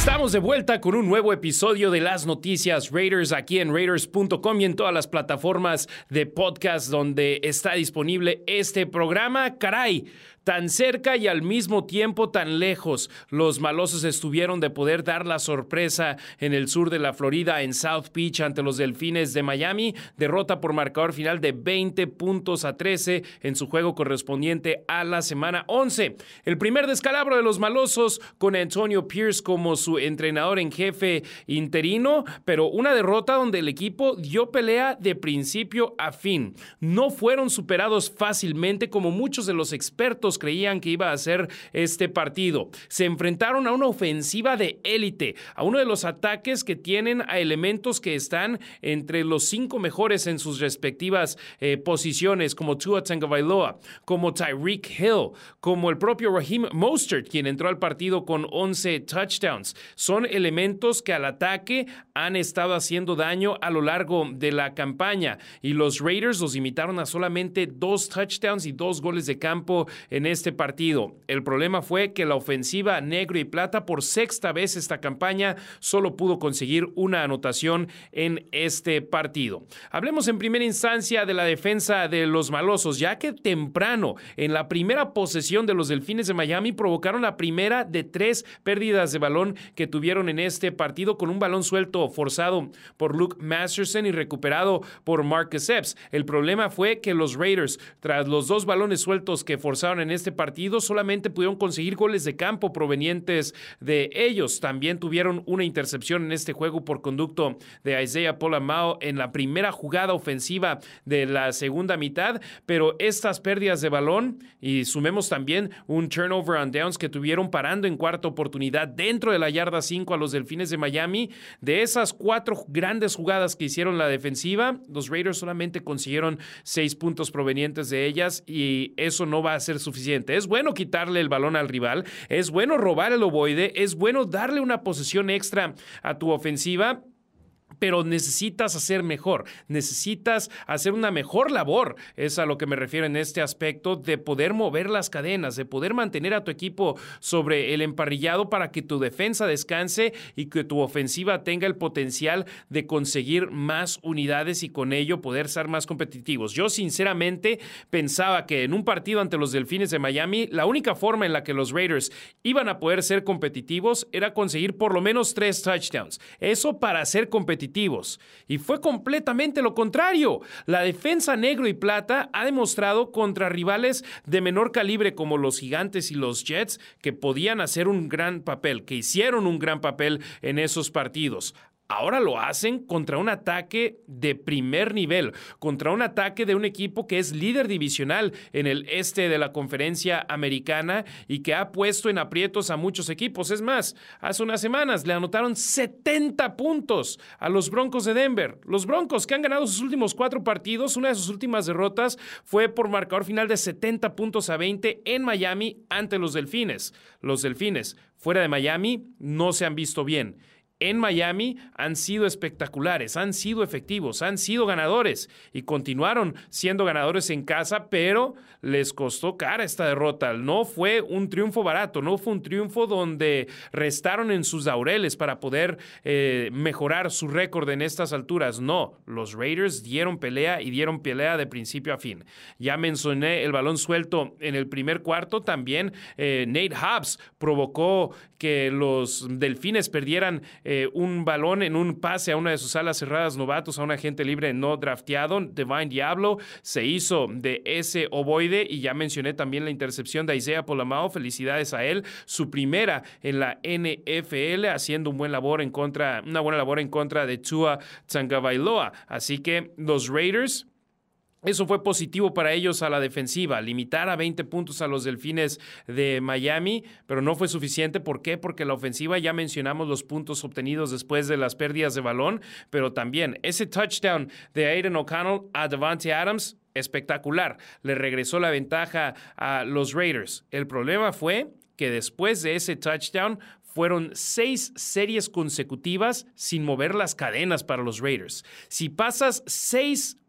Estamos de vuelta con un nuevo episodio de las noticias Raiders aquí en Raiders.com y en todas las plataformas de podcast donde está disponible este programa. Caray, tan cerca y al mismo tiempo tan lejos. Los malosos estuvieron de poder dar la sorpresa en el sur de la Florida, en South Beach, ante los Delfines de Miami. Derrota por marcador final de 20 puntos a 13 en su juego correspondiente a la semana 11. El primer descalabro de los malosos con Antonio Pierce como su entrenador en jefe interino, pero una derrota donde el equipo dio pelea de principio a fin. No fueron superados fácilmente como muchos de los expertos creían que iba a ser este partido. Se enfrentaron a una ofensiva de élite, a uno de los ataques que tienen a elementos que están entre los cinco mejores en sus respectivas eh, posiciones, como Tua Tagovailoa, como Tyreek Hill, como el propio Raheem Mostert, quien entró al partido con 11 touchdowns. Son elementos que al ataque han estado haciendo daño a lo largo de la campaña y los Raiders los imitaron a solamente dos touchdowns y dos goles de campo en este partido. El problema fue que la ofensiva negro y plata por sexta vez esta campaña solo pudo conseguir una anotación en este partido. Hablemos en primera instancia de la defensa de los malosos, ya que temprano en la primera posesión de los Delfines de Miami provocaron la primera de tres pérdidas de balón que tuvieron en este partido con un balón suelto forzado por Luke Masterson y recuperado por Marcus Epps. El problema fue que los Raiders, tras los dos balones sueltos que forzaron en este partido, solamente pudieron conseguir goles de campo provenientes de ellos. También tuvieron una intercepción en este juego por conducto de Isaiah Polamao en la primera jugada ofensiva de la segunda mitad, pero estas pérdidas de balón y sumemos también un turnover on downs que tuvieron parando en cuarta oportunidad dentro de la yarda 5 a los Delfines de Miami, de esas cuatro grandes jugadas que hicieron la defensiva, los Raiders solamente consiguieron seis puntos provenientes de ellas y eso no va a ser suficiente. Es bueno quitarle el balón al rival, es bueno robar el ovoide, es bueno darle una posesión extra a tu ofensiva pero necesitas hacer mejor, necesitas hacer una mejor labor, es a lo que me refiero en este aspecto, de poder mover las cadenas, de poder mantener a tu equipo sobre el emparrillado para que tu defensa descanse y que tu ofensiva tenga el potencial de conseguir más unidades y con ello poder ser más competitivos. Yo sinceramente pensaba que en un partido ante los Delfines de Miami, la única forma en la que los Raiders iban a poder ser competitivos era conseguir por lo menos tres touchdowns. Eso para ser competitivos y fue completamente lo contrario. La defensa negro y plata ha demostrado contra rivales de menor calibre como los Gigantes y los Jets que podían hacer un gran papel, que hicieron un gran papel en esos partidos. Ahora lo hacen contra un ataque de primer nivel, contra un ataque de un equipo que es líder divisional en el este de la conferencia americana y que ha puesto en aprietos a muchos equipos. Es más, hace unas semanas le anotaron 70 puntos a los Broncos de Denver. Los Broncos que han ganado sus últimos cuatro partidos, una de sus últimas derrotas fue por marcador final de 70 puntos a 20 en Miami ante los Delfines. Los Delfines fuera de Miami no se han visto bien en Miami han sido espectaculares, han sido efectivos, han sido ganadores y continuaron siendo ganadores en casa, pero les costó cara esta derrota. No fue un triunfo barato, no fue un triunfo donde restaron en sus laureles para poder eh, mejorar su récord en estas alturas. No, los Raiders dieron pelea y dieron pelea de principio a fin. Ya mencioné el balón suelto en el primer cuarto, también eh, Nate Hobbs provocó que los Delfines perdieran un balón en un pase a una de sus alas cerradas novatos, a un agente libre no drafteado. Divine Diablo se hizo de ese ovoide y ya mencioné también la intercepción de Isaiah Polamao. Felicidades a él. Su primera en la NFL, haciendo un buen labor en contra, una buena labor en contra de Tua Tsangavailoa. Así que los Raiders Eso fue positivo para ellos a la defensiva, limitar a 20 puntos a los Delfines de Miami, pero no fue suficiente. ¿Por qué? Porque la ofensiva ya mencionamos los puntos obtenidos después de las pérdidas de balón, pero también ese touchdown de Aiden O'Connell a Devante Adams, espectacular. Le regresó la ventaja a los Raiders. El problema fue que después de ese touchdown fueron seis series consecutivas sin mover las cadenas para los Raiders. Si pasas seis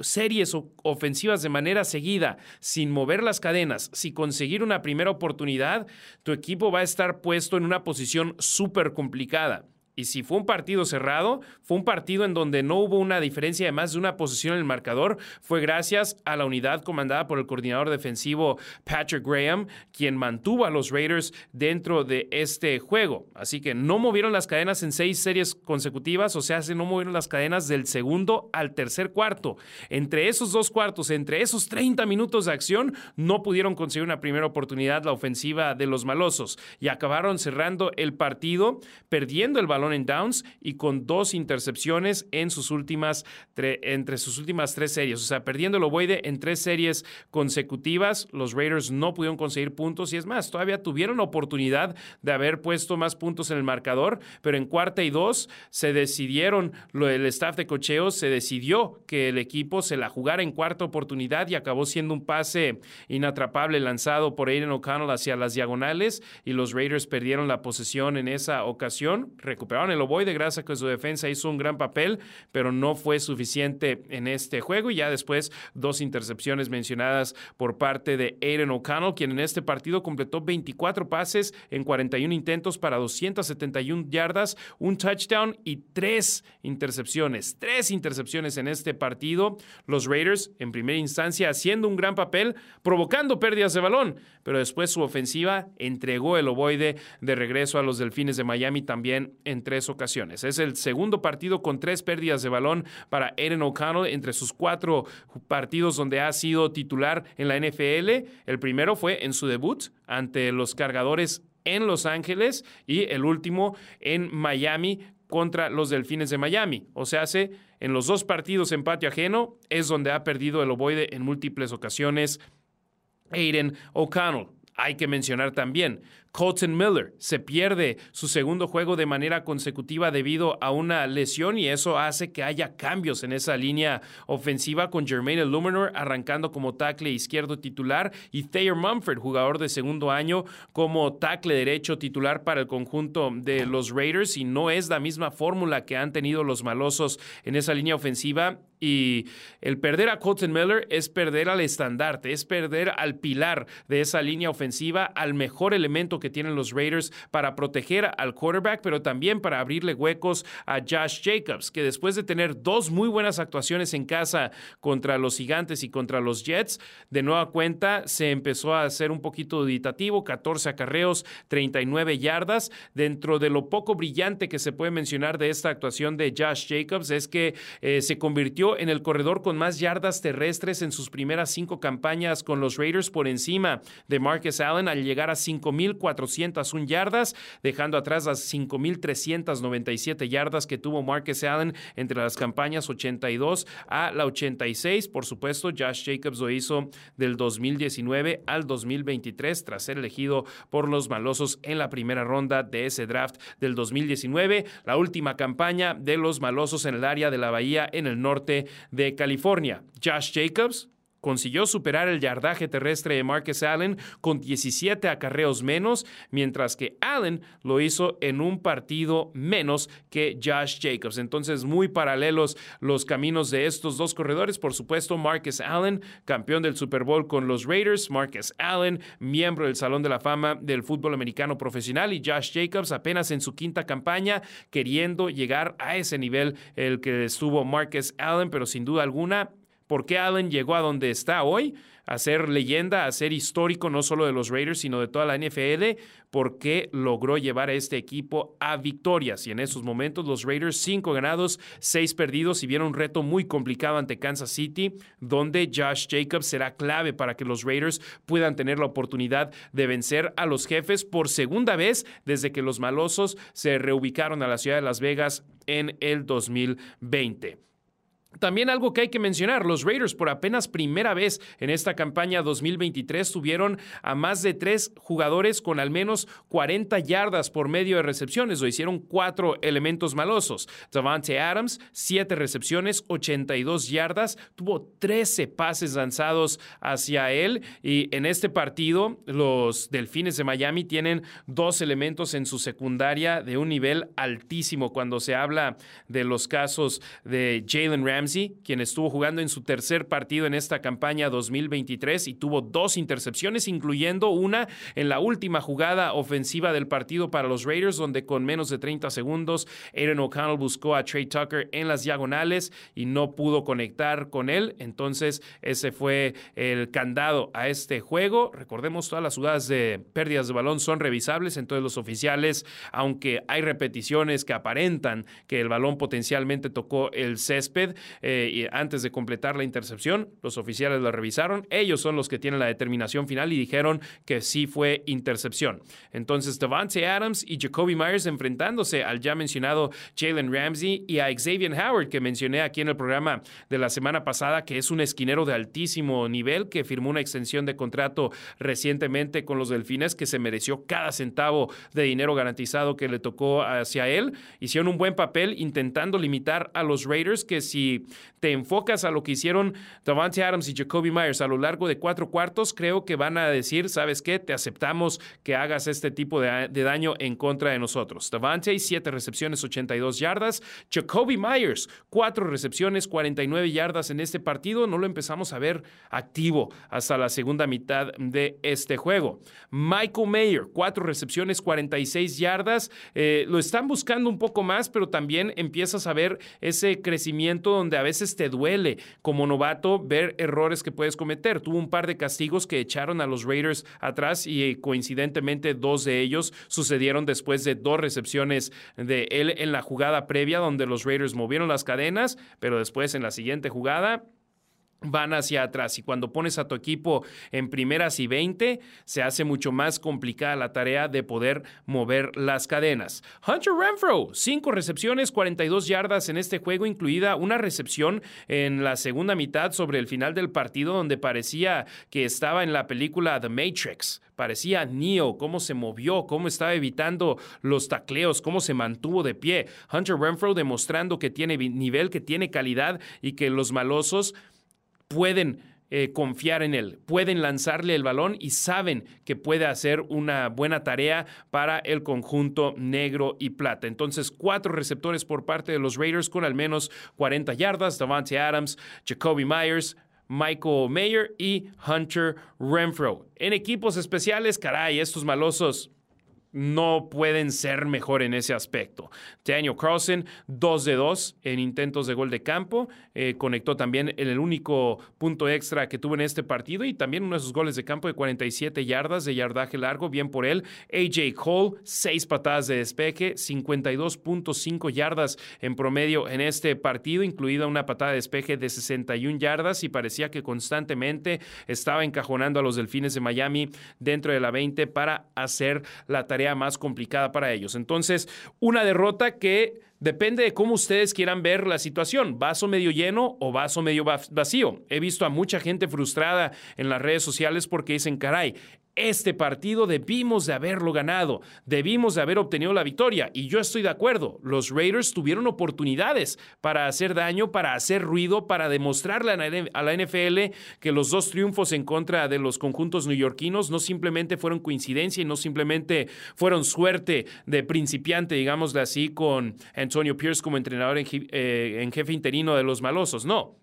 series ofensivas de manera seguida, sin mover las cadenas, sin conseguir una primera oportunidad, tu equipo va a estar puesto en una posición súper complicada. Y si fue un partido cerrado, fue un partido en donde no hubo una diferencia de más de una posición en el marcador, fue gracias a la unidad comandada por el coordinador defensivo Patrick Graham, quien mantuvo a los Raiders dentro de este juego. Así que no movieron las cadenas en seis series consecutivas, o sea, no movieron las cadenas del segundo al tercer cuarto. Entre esos dos cuartos, entre esos 30 minutos de acción, no pudieron conseguir una primera oportunidad la ofensiva de los malosos y acabaron cerrando el partido, perdiendo el balón en downs y con dos intercepciones en sus últimas entre sus últimas tres series. O sea, perdiendo el ovoide en tres series consecutivas, los Raiders no pudieron conseguir puntos y es más, todavía tuvieron la oportunidad de haber puesto más puntos en el marcador, pero en cuarta y dos se decidieron, el staff de cocheo se decidió que el equipo se la jugara en cuarta oportunidad y acabó siendo un pase inatrapable lanzado por Aiden O'Connell hacia las diagonales y los Raiders perdieron la posesión en esa ocasión, recuperaron el ovoide gracias a que su defensa hizo un gran papel, pero no fue suficiente en este juego. Y ya después, dos intercepciones mencionadas por parte de Aiden O'Connell, quien en este partido completó 24 pases en 41 intentos para 271 yardas, un touchdown y tres intercepciones. Tres intercepciones en este partido. Los Raiders, en primera instancia, haciendo un gran papel, provocando pérdidas de balón, pero después su ofensiva entregó el ovoide de regreso a los Delfines de Miami también en tres ocasiones. Es el segundo partido con tres pérdidas de balón para Aaron O'Connell entre sus cuatro partidos donde ha sido titular en la NFL. El primero fue en su debut ante los cargadores en Los Ángeles y el último en Miami contra los Delfines de Miami. O sea, hace en los dos partidos en patio ajeno es donde ha perdido el ovoide en múltiples ocasiones Aiden O'Connell. Hay que mencionar también, Colton Miller se pierde su segundo juego de manera consecutiva debido a una lesión y eso hace que haya cambios en esa línea ofensiva con Jermaine Illuminor arrancando como tackle izquierdo titular y Thayer Mumford, jugador de segundo año, como tackle derecho titular para el conjunto de los Raiders. Y no es la misma fórmula que han tenido los malosos en esa línea ofensiva y el perder a Colton Miller es perder al estandarte, es perder al pilar de esa línea ofensiva, al mejor elemento que tienen los Raiders para proteger al quarterback, pero también para abrirle huecos a Josh Jacobs, que después de tener dos muy buenas actuaciones en casa contra los Gigantes y contra los Jets, de nueva cuenta se empezó a hacer un poquito auditativo, 14 acarreos, 39 yardas. Dentro de lo poco brillante que se puede mencionar de esta actuación de Josh Jacobs es que eh, se convirtió en el corredor con más yardas terrestres en sus primeras cinco campañas con los Raiders por encima de Marcus Allen al llegar a 5.401 yardas, dejando atrás las 5.397 yardas que tuvo Marcus Allen entre las campañas 82 a la 86. Por supuesto, Josh Jacobs lo hizo del 2019 al 2023 tras ser elegido por los malosos en la primera ronda de ese draft del 2019, la última campaña de los malosos en el área de la Bahía en el norte de California. Josh Jacobs consiguió superar el yardaje terrestre de Marcus Allen con 17 acarreos menos, mientras que Allen lo hizo en un partido menos que Josh Jacobs. Entonces, muy paralelos los caminos de estos dos corredores. Por supuesto, Marcus Allen, campeón del Super Bowl con los Raiders, Marcus Allen, miembro del Salón de la Fama del fútbol americano profesional, y Josh Jacobs apenas en su quinta campaña, queriendo llegar a ese nivel el que estuvo Marcus Allen, pero sin duda alguna por qué Allen llegó a donde está hoy, a ser leyenda, a ser histórico no solo de los Raiders, sino de toda la NFL, por qué logró llevar a este equipo a victorias. Y en esos momentos los Raiders, cinco ganados, seis perdidos y vieron un reto muy complicado ante Kansas City, donde Josh Jacobs será clave para que los Raiders puedan tener la oportunidad de vencer a los jefes por segunda vez desde que los malosos se reubicaron a la ciudad de Las Vegas en el 2020. También algo que hay que mencionar, los Raiders por apenas primera vez en esta campaña 2023 tuvieron a más de tres jugadores con al menos 40 yardas por medio de recepciones, lo hicieron cuatro elementos malosos. Davante Adams, siete recepciones, 82 yardas, tuvo 13 pases lanzados hacia él y en este partido los Delfines de Miami tienen dos elementos en su secundaria de un nivel altísimo cuando se habla de los casos de Jalen Ramsey quien estuvo jugando en su tercer partido en esta campaña 2023 y tuvo dos intercepciones, incluyendo una en la última jugada ofensiva del partido para los Raiders, donde con menos de 30 segundos, Aaron O'Connell buscó a Trey Tucker en las diagonales y no pudo conectar con él. Entonces, ese fue el candado a este juego. Recordemos, todas las jugadas de pérdidas de balón son revisables, entonces los oficiales, aunque hay repeticiones que aparentan que el balón potencialmente tocó el césped, eh, antes de completar la intercepción, los oficiales la revisaron. Ellos son los que tienen la determinación final y dijeron que sí fue intercepción. Entonces, Devante Adams y Jacoby Myers enfrentándose al ya mencionado Jalen Ramsey y a Xavier Howard, que mencioné aquí en el programa de la semana pasada, que es un esquinero de altísimo nivel, que firmó una extensión de contrato recientemente con los Delfines, que se mereció cada centavo de dinero garantizado que le tocó hacia él. Hicieron un buen papel intentando limitar a los Raiders, que si te enfocas a lo que hicieron Davante Adams y Jacoby Myers a lo largo de cuatro cuartos, creo que van a decir, ¿sabes qué? Te aceptamos que hagas este tipo de, daño en contra de nosotros. Davante, siete recepciones, 82 yardas. Jacoby Myers, cuatro recepciones, 49 yardas en este partido. No lo empezamos a ver activo hasta la segunda mitad de este juego. Michael Mayer, cuatro recepciones, 46 yardas. Eh, lo están buscando un poco más, pero también empiezas a ver ese crecimiento donde a veces te duele como novato ver errores que puedes cometer. Tuvo un par de castigos que echaron a los Raiders atrás y eh, coincidentemente dos de ellos sucedieron después de dos recepciones de él en la jugada previa donde los Raiders movieron las cadenas, pero después en la siguiente jugada van hacia atrás y cuando pones a tu equipo en primeras y 20 se hace mucho más complicada la tarea de poder mover las cadenas. Hunter Renfro, 5 recepciones, 42 yardas en este juego, incluida una recepción en la segunda mitad sobre el final del partido donde parecía que estaba en la película The Matrix. Parecía Neo, cómo se movió, cómo estaba evitando los tacleos, cómo se mantuvo de pie. Hunter Renfro demostrando que tiene nivel, que tiene calidad y que los malosos pueden eh, confiar en él, pueden lanzarle el balón y saben que puede hacer una buena tarea para el conjunto negro y plata. Entonces, cuatro receptores por parte de los Raiders con al menos 40 yardas, Davante Adams, Jacoby Myers, Michael Mayer y Hunter Renfro. En equipos especiales, caray, estos malosos no pueden ser mejor en ese aspecto. Daniel Carlson, 2 de 2 en intentos de gol de campo, eh, conectó también en el único punto extra que tuvo en este partido y también uno de sus goles de campo de 47 yardas de yardaje largo, bien por él. AJ Cole, 6 patadas de despeje, 52.5 yardas en promedio en este partido, incluida una patada de despeje de 61 yardas y parecía que constantemente estaba encajonando a los Delfines de Miami dentro de la 20 para hacer la tarea más complicada para ellos. Entonces, una derrota que depende de cómo ustedes quieran ver la situación, vaso medio lleno o vaso medio vacío. He visto a mucha gente frustrada en las redes sociales porque dicen, caray, este partido debimos de haberlo ganado, debimos de haber obtenido la victoria. Y yo estoy de acuerdo, los Raiders tuvieron oportunidades para hacer daño, para hacer ruido, para demostrarle a la NFL que los dos triunfos en contra de los conjuntos neoyorquinos no simplemente fueron coincidencia y no simplemente fueron suerte de principiante, digámosle así, con Antonio Pierce como entrenador en, eh, en jefe interino de los malosos. No,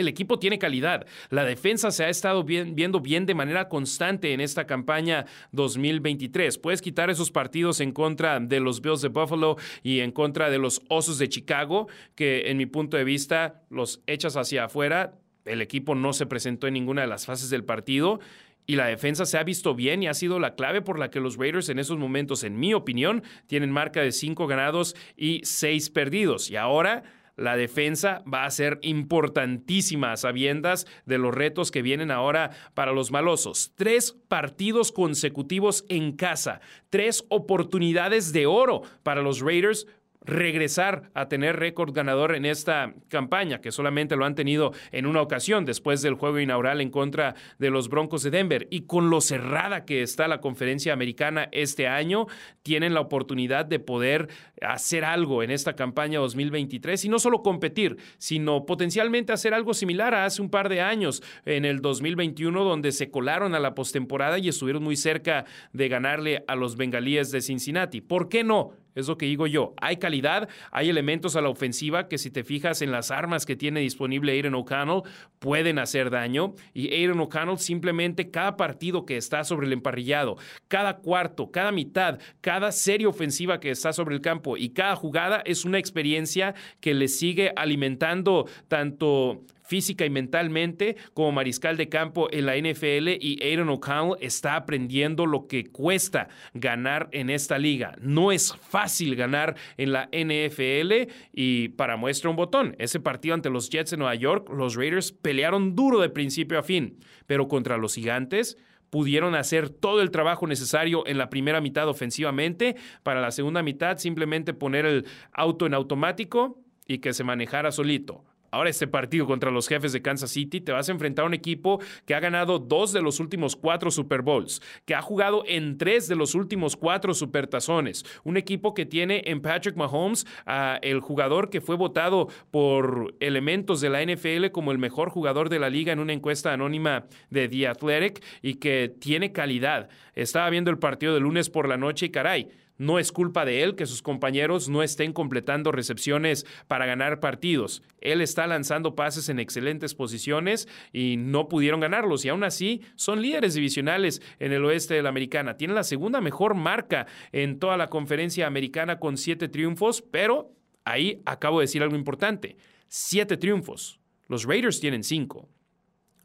el equipo tiene calidad. La defensa se ha estado viendo bien de manera constante en esta campaña 2023. Puedes quitar esos partidos en contra de los Bills de Buffalo y en contra de los Osos de Chicago, que en mi punto de vista los echas hacia afuera. El equipo no se presentó en ninguna de las fases del partido y la defensa se ha visto bien y ha sido la clave por la que los Raiders en esos momentos, en mi opinión, tienen marca de cinco ganados y seis perdidos. Y ahora la defensa va a ser importantísima a sabiendas de los retos que vienen ahora para los malosos. Tres partidos consecutivos en casa, tres oportunidades de oro para los Raiders regresar a tener récord ganador en esta campaña, que solamente lo han tenido en una ocasión después del juego inaugural en contra de los Broncos de Denver. Y con lo cerrada que está la conferencia americana este año, tienen la oportunidad de poder hacer algo en esta campaña 2023 y no solo competir, sino potencialmente hacer algo similar a hace un par de años en el 2021 donde se colaron a la postemporada y estuvieron muy cerca de ganarle a los bengalíes de Cincinnati. ¿Por qué no? Es lo que digo yo. Hay calidad, hay elementos a la ofensiva que si te fijas en las armas que tiene disponible Aiden O'Connell, pueden hacer daño. Y Aiden O'Connell simplemente cada partido que está sobre el emparrillado, cada cuarto, cada mitad, cada serie ofensiva que está sobre el campo y cada jugada es una experiencia que le sigue alimentando tanto física y mentalmente como mariscal de campo en la NFL y Aaron O'Connell está aprendiendo lo que cuesta ganar en esta liga. No es fácil ganar en la NFL y para muestra un botón, ese partido ante los Jets de Nueva York, los Raiders pelearon duro de principio a fin, pero contra los gigantes pudieron hacer todo el trabajo necesario en la primera mitad ofensivamente, para la segunda mitad simplemente poner el auto en automático y que se manejara solito. Ahora este partido contra los jefes de Kansas City te vas a enfrentar a un equipo que ha ganado dos de los últimos cuatro Super Bowls, que ha jugado en tres de los últimos cuatro Supertazones, un equipo que tiene en Patrick Mahomes a el jugador que fue votado por elementos de la NFL como el mejor jugador de la liga en una encuesta anónima de The Athletic y que tiene calidad. Estaba viendo el partido de lunes por la noche y caray, no es culpa de él que sus compañeros no estén completando recepciones para ganar partidos. Él está lanzando pases en excelentes posiciones y no pudieron ganarlos. Y aún así son líderes divisionales en el oeste de la americana. Tienen la segunda mejor marca en toda la conferencia americana con siete triunfos, pero ahí acabo de decir algo importante. Siete triunfos. Los Raiders tienen cinco.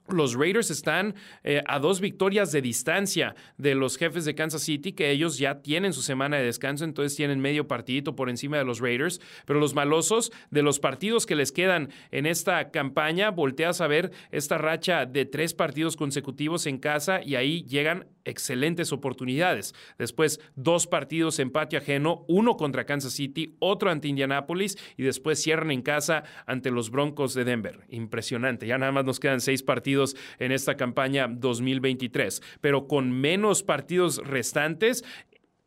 Los Raiders están eh, a dos victorias de distancia de los jefes de Kansas City, que ellos ya tienen su semana de descanso, entonces tienen medio partidito por encima de los Raiders. Pero los malosos, de los partidos que les quedan en esta campaña, volteas a ver esta racha de tres partidos consecutivos en casa y ahí llegan excelentes oportunidades. Después, dos partidos en patio ajeno, uno contra Kansas City, otro ante Indianapolis y después cierran en casa ante los Broncos de Denver. Impresionante. Ya nada más nos quedan seis partidos en esta campaña 2023. Pero con menos partidos restantes,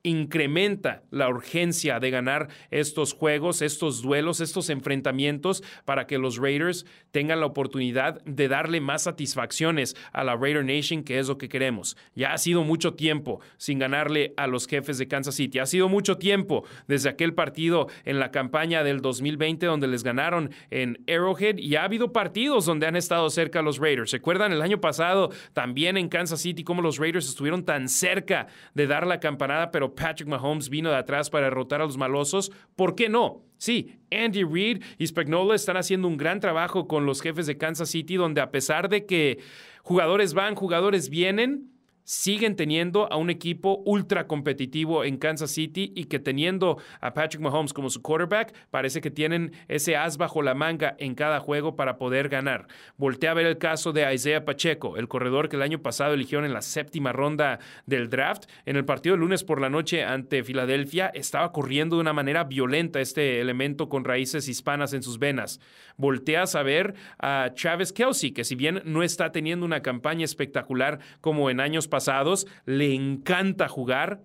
incrementa la urgencia de ganar estos juegos, estos duelos, estos enfrentamientos para que los Raiders tengan la oportunidad de darle más satisfacciones a la Raider Nation, que es lo que queremos. Ya ha sido mucho tiempo sin ganarle a los jefes de Kansas City. Ha sido mucho tiempo desde aquel partido en la campaña del 2020 donde les ganaron en Arrowhead y ha habido partidos donde han estado cerca los Raiders. ¿Recuerdan el año pasado también en Kansas City cómo los Raiders estuvieron tan cerca de dar la campanada, pero Patrick Mahomes vino de atrás para derrotar a los malosos, ¿por qué no? Sí, Andy Reid y Spagnola están haciendo un gran trabajo con los jefes de Kansas City, donde a pesar de que jugadores van, jugadores vienen, siguen teniendo a un equipo ultra competitivo en Kansas City y que teniendo a Patrick Mahomes como su quarterback, parece que tienen ese as bajo la manga en cada juego para poder ganar. Voltea a ver el caso de Isaiah Pacheco, el corredor que el año pasado eligieron en la séptima ronda del draft. En el partido de lunes por la noche ante Filadelfia, estaba corriendo de una manera violenta este elemento con raíces hispanas en sus venas. Voltea a ver a Travis Kelsey, que si bien no está teniendo una campaña espectacular como en años pasados, pasados, le encanta jugar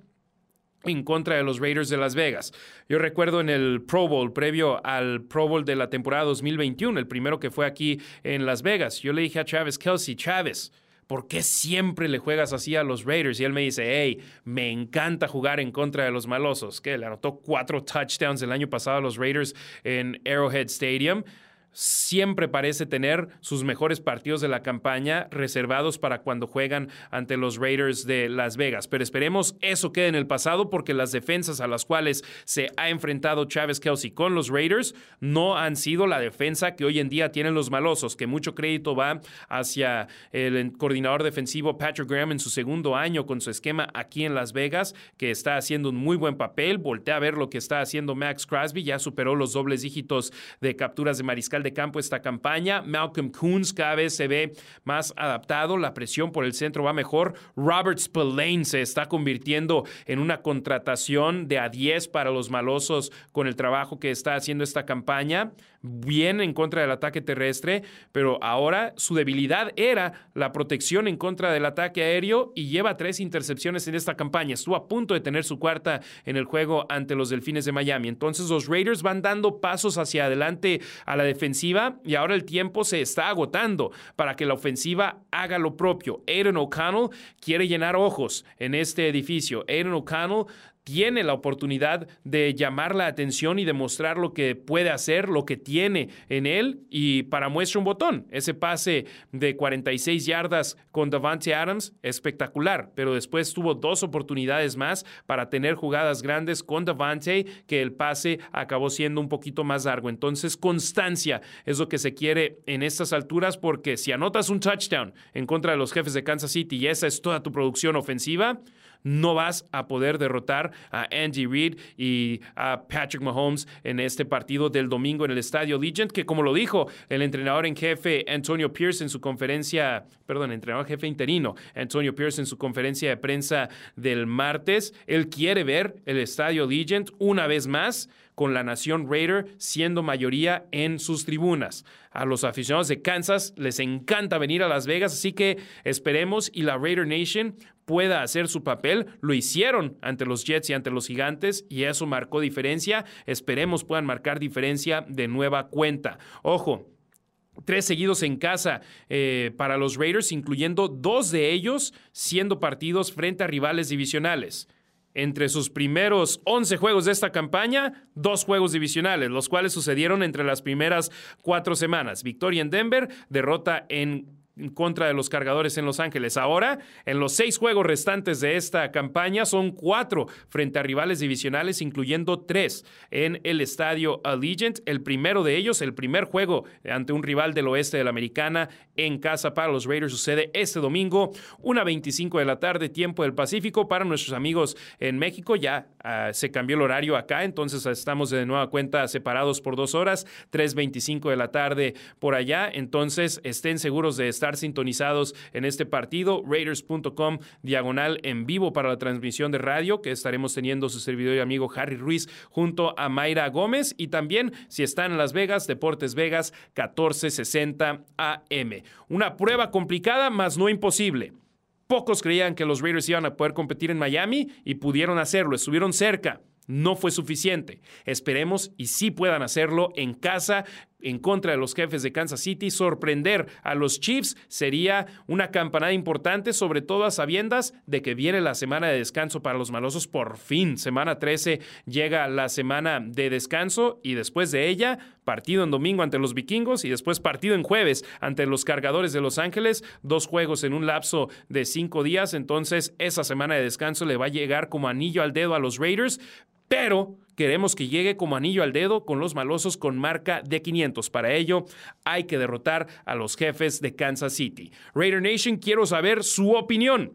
en contra de los Raiders de Las Vegas. Yo recuerdo en el Pro Bowl, previo al Pro Bowl de la temporada 2021, el primero que fue aquí en Las Vegas, yo le dije a Travis Kelsey, Travis, ¿por qué siempre le juegas así a los Raiders? Y él me dice, hey, me encanta jugar en contra de los malosos, que le anotó cuatro touchdowns el año pasado a los Raiders en Arrowhead Stadium siempre parece tener sus mejores partidos de la campaña reservados para cuando juegan ante los Raiders de Las Vegas. Pero esperemos eso quede en el pasado porque las defensas a las cuales se ha enfrentado Chávez Kelsey con los Raiders no han sido la defensa que hoy en día tienen los malosos, que mucho crédito va hacia el coordinador defensivo Patrick Graham en su segundo año con su esquema aquí en Las Vegas, que está haciendo un muy buen papel. Voltea a ver lo que está haciendo Max Crosby, ya superó los dobles dígitos de capturas de mariscal de campo esta campaña. Malcolm Coons cada vez se ve más adaptado, la presión por el centro va mejor. Robert Spillane se está convirtiendo en una contratación de a 10 para los malosos con el trabajo que está haciendo esta campaña. Bien en contra del ataque terrestre, pero ahora su debilidad era la protección en contra del ataque aéreo y lleva tres intercepciones en esta campaña. Estuvo a punto de tener su cuarta en el juego ante los Delfines de Miami. Entonces los Raiders van dando pasos hacia adelante a la defensiva y ahora el tiempo se está agotando para que la ofensiva haga lo propio. Aiden O'Connell quiere llenar ojos en este edificio. Aiden O'Connell tiene la oportunidad de llamar la atención y demostrar lo que puede hacer, lo que tiene en él. Y para muestra un botón, ese pase de 46 yardas con Davante Adams, espectacular. Pero después tuvo dos oportunidades más para tener jugadas grandes con Davante, que el pase acabó siendo un poquito más largo. Entonces, constancia es lo que se quiere en estas alturas, porque si anotas un touchdown en contra de los jefes de Kansas City y esa es toda tu producción ofensiva, no vas a poder derrotar a Andy Reid y a Patrick Mahomes en este partido del domingo en el Estadio Legend, que como lo dijo el entrenador en jefe Antonio Pierce en su conferencia, perdón, entrenador jefe interino Antonio Pierce en su conferencia de prensa del martes, él quiere ver el Estadio Legend una vez más con la nación Raider siendo mayoría en sus tribunas. A los aficionados de Kansas les encanta venir a Las Vegas, así que esperemos y la Raider Nation pueda hacer su papel. Lo hicieron ante los Jets y ante los Gigantes y eso marcó diferencia. Esperemos puedan marcar diferencia de nueva cuenta. Ojo, Tres seguidos en casa eh, para los Raiders, incluyendo dos de ellos siendo partidos frente a rivales divisionales. Entre sus primeros 11 juegos de esta campaña, dos juegos divisionales, los cuales sucedieron entre las primeras cuatro semanas. Victoria en Denver, derrota en en contra de los cargadores en Los Ángeles. Ahora, en los seis juegos restantes de esta campaña, son cuatro frente a rivales divisionales, incluyendo tres en el estadio Allegiant. El primero de ellos, el primer juego ante un rival del oeste de la Americana en casa para los Raiders, sucede este domingo, una 25 de la tarde, tiempo del Pacífico. Para nuestros amigos en México, ya uh, se cambió el horario acá, entonces estamos de nueva cuenta separados por dos horas, 3.25 de la tarde por allá. Entonces, estén seguros de sintonizados en este partido. Raiders.com diagonal en vivo para la transmisión de radio que estaremos teniendo su servidor y amigo Harry Ruiz junto a Mayra Gómez. Y también, si están en Las Vegas, Deportes Vegas 1460 AM. Una prueba complicada, mas no imposible. Pocos creían que los Raiders iban a poder competir en Miami y pudieron hacerlo, estuvieron cerca no fue suficiente. Esperemos y sí puedan hacerlo en casa en contra de los jefes de Kansas City. Sorprender a los Chiefs sería una campanada importante, sobre todo a sabiendas de que viene la semana de descanso para los malosos. Por fin, semana 13 llega la semana de descanso y después de ella, partido en domingo ante los vikingos y después partido en jueves ante los cargadores de Los Ángeles. Dos juegos en un lapso de cinco días. Entonces, esa semana de descanso le va a llegar como anillo al dedo a los Raiders pero queremos que llegue como anillo al dedo con los malosos con marca de 500. Para ello, hay que derrotar a los jefes de Kansas City. Raider Nation, quiero saber su opinión.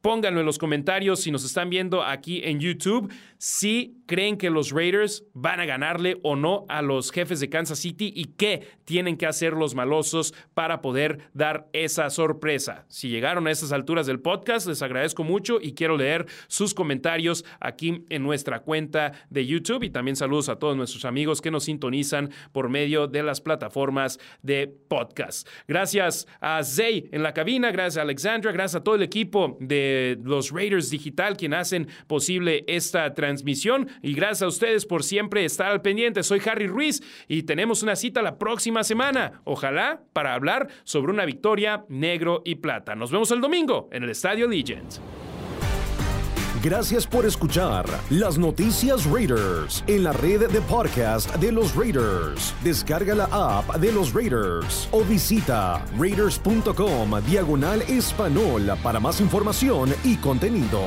Pónganlo en los comentarios si nos están viendo aquí en YouTube si creen que los Raiders van a ganarle o no a los jefes de Kansas City y qué tienen que hacer los malosos para poder dar esa sorpresa. Si llegaron a estas alturas del podcast, les agradezco mucho y quiero leer sus comentarios aquí en nuestra cuenta de YouTube y también saludos a todos nuestros amigos que nos sintonizan por medio de las plataformas de podcast. Gracias a Zay en la cabina, gracias a Alexandra, gracias a todo el equipo de los Raiders Digital, quien hacen posible esta transmisión. Y gracias a ustedes por siempre estar al pendiente. Soy Harry Ruiz y tenemos una cita la próxima semana. Ojalá para hablar sobre una victoria negro y plata. Nos vemos el domingo en el Estadio Legends. Gracias por escuchar las noticias Raiders en la red de podcast de los Raiders. Descarga la app de los Raiders o visita raiders.com diagonal español para más información y contenido.